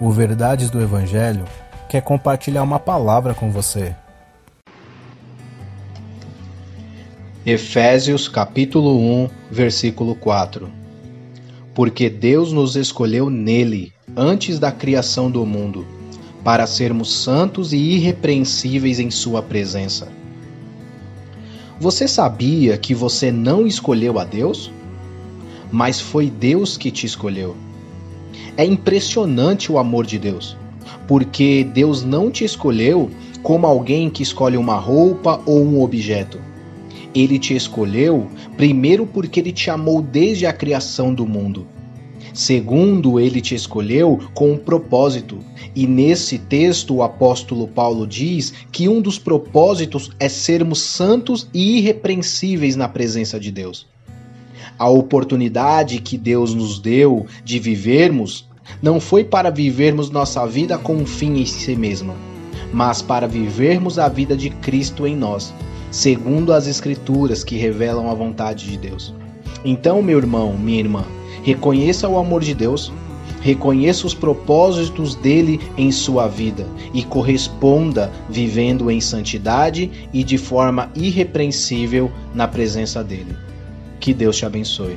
O Verdades do Evangelho quer compartilhar uma palavra com você. Efésios capítulo 1, versículo 4. Porque Deus nos escolheu nele antes da criação do mundo, para sermos santos e irrepreensíveis em sua presença. Você sabia que você não escolheu a Deus? Mas foi Deus que te escolheu. É impressionante o amor de Deus, porque Deus não te escolheu como alguém que escolhe uma roupa ou um objeto. Ele te escolheu primeiro porque ele te amou desde a criação do mundo. Segundo, ele te escolheu com um propósito. E nesse texto, o apóstolo Paulo diz que um dos propósitos é sermos santos e irrepreensíveis na presença de Deus. A oportunidade que Deus nos deu de vivermos não foi para vivermos nossa vida com um fim em si mesma, mas para vivermos a vida de Cristo em nós, segundo as Escrituras que revelam a vontade de Deus. Então, meu irmão, minha irmã, reconheça o amor de Deus, reconheça os propósitos dele em sua vida e corresponda vivendo em santidade e de forma irrepreensível na presença dele. Que Deus te abençoe.